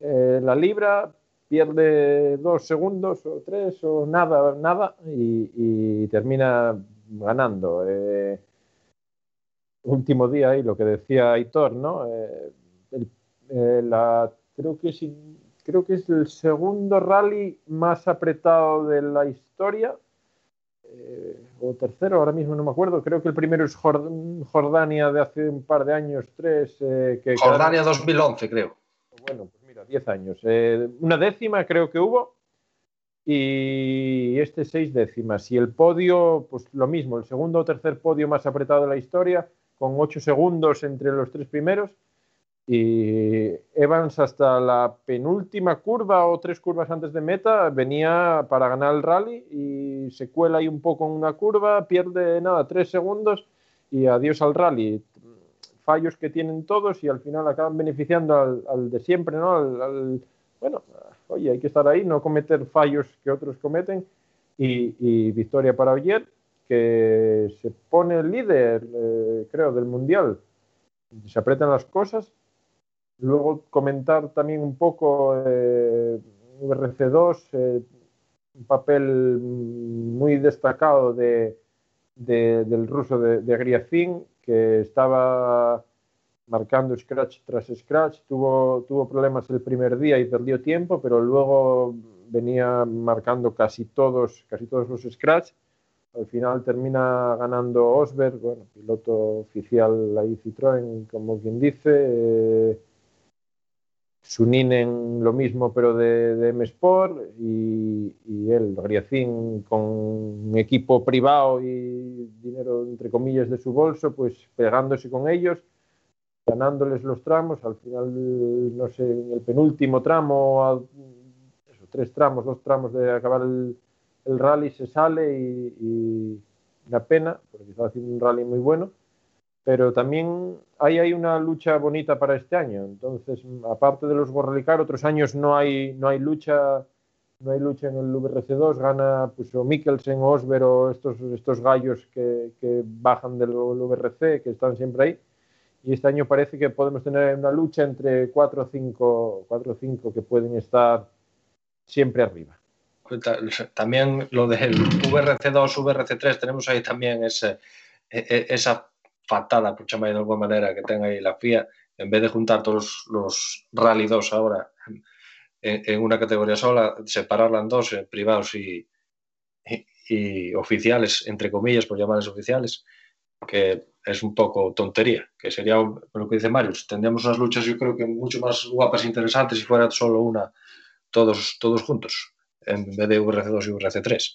S3: Eh, la libra pierde dos segundos o tres o nada, nada y, termina ganando. Eh, último día y lo que decía Aitor, ¿no? Eh, la, creo, que es, creo que es el segundo rally más apretado de la historia eh, o tercero, ahora mismo no me acuerdo. Creo que el primero es Jordania de hace un par de años, tres. Eh, que
S4: Jordania 2011, creo.
S3: Bueno, pues mira, diez años. Eh, una décima creo que hubo y este seis décimas. Y el podio, pues lo mismo, el segundo o tercer podio más apretado de la historia, con ocho segundos entre los tres primeros. Y Evans hasta la penúltima curva o tres curvas antes de meta venía para ganar el rally y se cuela ahí un poco en una curva, pierde nada, tres segundos y adiós al rally. fallos que tienen todos y al final acaban beneficiando al, de siempre, ¿no? Al, bueno, oye, hay que estar ahí, no cometer fallos que otros cometen y, victoria para Oyer, que se pone líder, eh, creo, del Mundial. Se apretan las cosas. Luego comentar también un poco eh, VRC2, eh, un papel muy destacado de, del ruso de, de que estaba marcando scratch tras scratch. Tuvo, tuvo problemas el primer día y perdió tiempo, pero luego venía marcando casi todos, casi todos los scratch. Al final termina ganando Osberg, bueno, piloto oficial ahí Citroën, como quien dice. Eh, Suninen lo mismo, pero de, de M-Sport. Y, y él, Griacín, con un equipo privado y dinero, entre comillas, de su bolso, pues pegándose con ellos ganándoles los tramos, al final, no sé, en el penúltimo tramo, tres tramos, dos tramos de acabar el, rally se sale y, una pena, porque estaba haciendo un rally muy bueno, pero también hay, hay una lucha bonita para este año, entonces, aparte de los Borrelicar, otros años no hay, no hay lucha no hay lucha en el VRC2, gana pues, o Mikkelsen o Osber o estos, estos gallos que, que bajan del VRC, que están siempre ahí, y este año parece que podemos tener una lucha entre 4 o 5, 4 o 5 que pueden estar siempre arriba.
S4: También lo del VRC2, VRC3, tenemos ahí también ese, e, e, esa fatada, por llamarlo de alguna manera, que tenga ahí la FIA, en vez de juntar todos los Rally 2 ahora en, una categoría sola, separarla en dos, eh, privados y, y, oficiales, entre comillas, por llamarles oficiales, que es un poco tontería, que sería lo que dice Mario, tendríamos unas luchas yo creo que mucho más guapas e interesantes si fuera solo una todos, todos juntos, en vez de VRC2 y VRC3.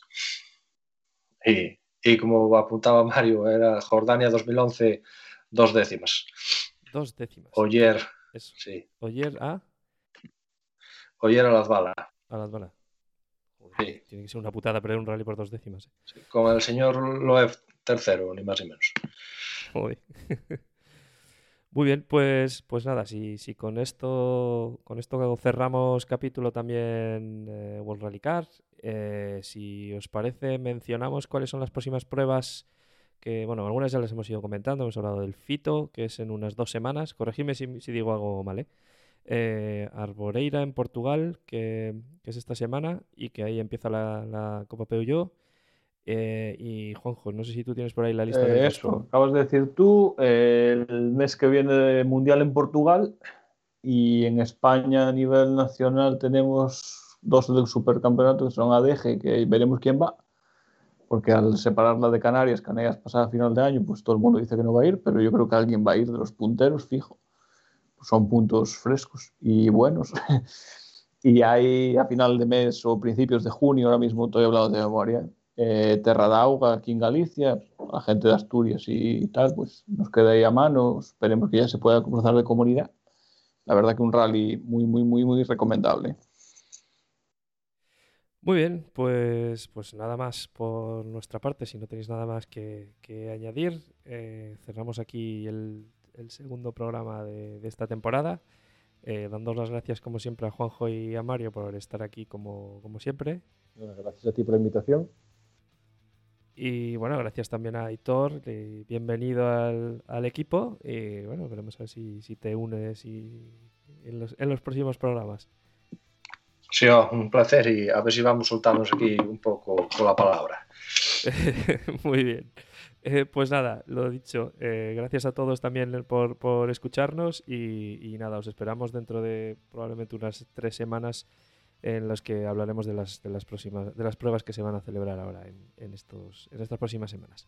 S4: Y, y como apuntaba Mario, era Jordania 2011, dos décimas.
S1: Dos décimas.
S4: Oyer, sí.
S1: Oyer a...
S4: Oyer a las balas.
S1: A las balas. Sí. Tiene que ser una putada perder un rally por dos décimas. ¿eh?
S4: Sí, con el señor Loeb tercero, ni más ni menos. <laughs>
S1: Muy bien, pues, pues nada, si, si con esto con esto cerramos capítulo también eh, World Rally Cars, eh, si os parece mencionamos cuáles son las próximas pruebas que, bueno, algunas ya las hemos ido comentando, hemos hablado del FITO, que es en unas dos semanas, corregidme si, digo algo mal, ¿eh? ¿eh? Arboreira en Portugal, que, es esta semana, y que ahí empieza la, la Copa Peugeot. Eh, y Juanjo, no sé si tú tienes por ahí la lista.
S2: de eso, acabas de decir tú, el mes que viene Mundial en Portugal y en España a nivel nacional tenemos dos del supercampeonato que son ADG, que veremos quién va, porque al separarla de Canarias, Canarias pasada a final de año, pues todo el mundo dice que no va a ir, pero yo creo que alguien va a ir de los punteros, fijo. son puntos frescos y buenos. <laughs> y hay a final de mes o principios de junio, ahora mismo estoy hablando de memoria, eh, Terra da aquí en Galicia, la gente de Asturias y tal, pues nos queda ahí a mano, esperemos que ya se pueda cruzar de comunidad. La verdad que un rally muy, muy, muy, muy recomendable.
S1: Muy bien, pues, pues nada más por nuestra parte. Si no tenéis nada más que, añadir, eh, cerramos aquí el, segundo programa de, esta temporada. Eh, dando las gracias como siempre a Juanjo y a Mario por estar aquí como, como siempre.
S3: Gracias a ti por la invitación.
S1: Y bueno, gracias también a Aitor, bienvenido al, al, equipo. Y bueno, veremos a ver si, si te unes y, en, los, en, los, próximos programas.
S4: Sí, un placer y a ver si vamos soltándonos aquí un poco con la palabra. <laughs>
S1: Muy bien. Eh, pues nada, lo dicho, eh, gracias a todos también por, por escucharnos y, nada, os esperamos dentro de probablemente unas tres semanas en los que hablaremos de las, de las, próximas, de las pruebas que se van a celebrar ahora en, estos, en estas próximas semanas.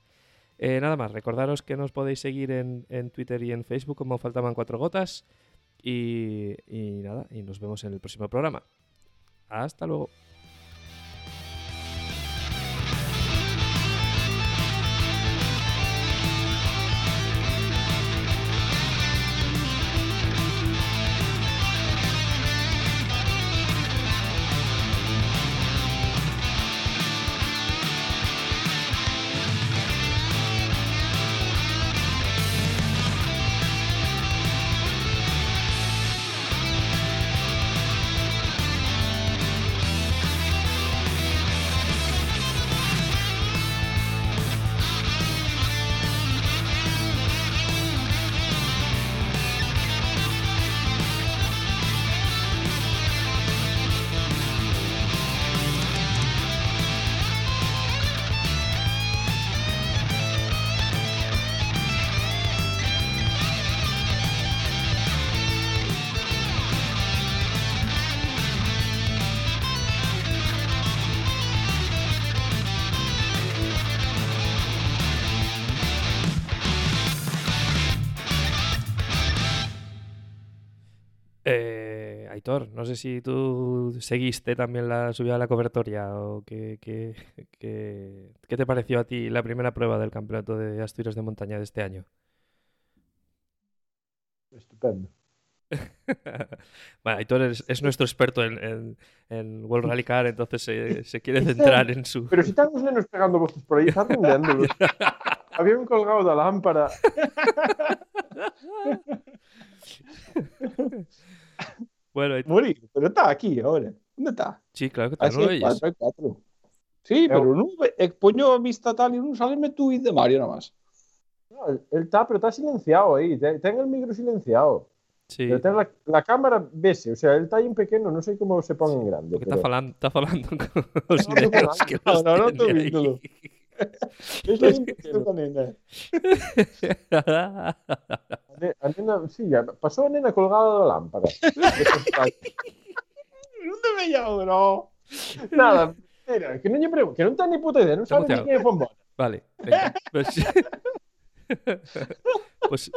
S1: Eh, nada más, recordaros que nos podéis seguir en, Twitter y en Facebook como Faltaban Cuatro Gotas. Y nada, y nos vemos en el próximo programa. Hasta luego. No sé si tú seguiste también la subida de la cobertoria o qué, qué, <laughs> qué- qué te pareció a ti la primera prueba del campeonato de Asturias de montaña de este año.
S3: Estupendo. <laughs>
S1: Bueno, Aitor es, es nuestro experto en, en, en World Rally Car, entonces se, <laughs> se quiere centrar en su...
S3: Pero si están os nenos pegando vosotros por aí, están rendéndolos. Habían colgado da lámpara.
S1: Bueno,
S2: Morir, pero está aquí ahora. ¿Dónde está?
S1: sí, claro que tal,
S2: Así
S1: no lo
S2: hay cuatro, hay cuatro. Sí, pero no, eh, poño a vista tal y no sale tú y de Mario nada más.
S3: No, él, él está, pero está silenciado aí. Ten, ten el micro silenciado.
S1: Sí,
S3: Pero ten la, la cámara vese. O sea, él está aí en pequeno. Non sei como se pon en grande.
S1: porque está
S3: pero-
S1: falando, está falando con los
S3: No, no,
S2: no, no, no <laughs>
S3: que
S2: la con ella. <laughs>
S3: A ne- a nena, sí, a- pasou a nena colgada da lámpara. <laughs>
S2: ¿Dónde me llamo, no?
S3: Nada, mira, que non lle pregunto, que non ten ni puta idea, non sabe ni quen é Fombona.
S1: Vale, venga, pues, pues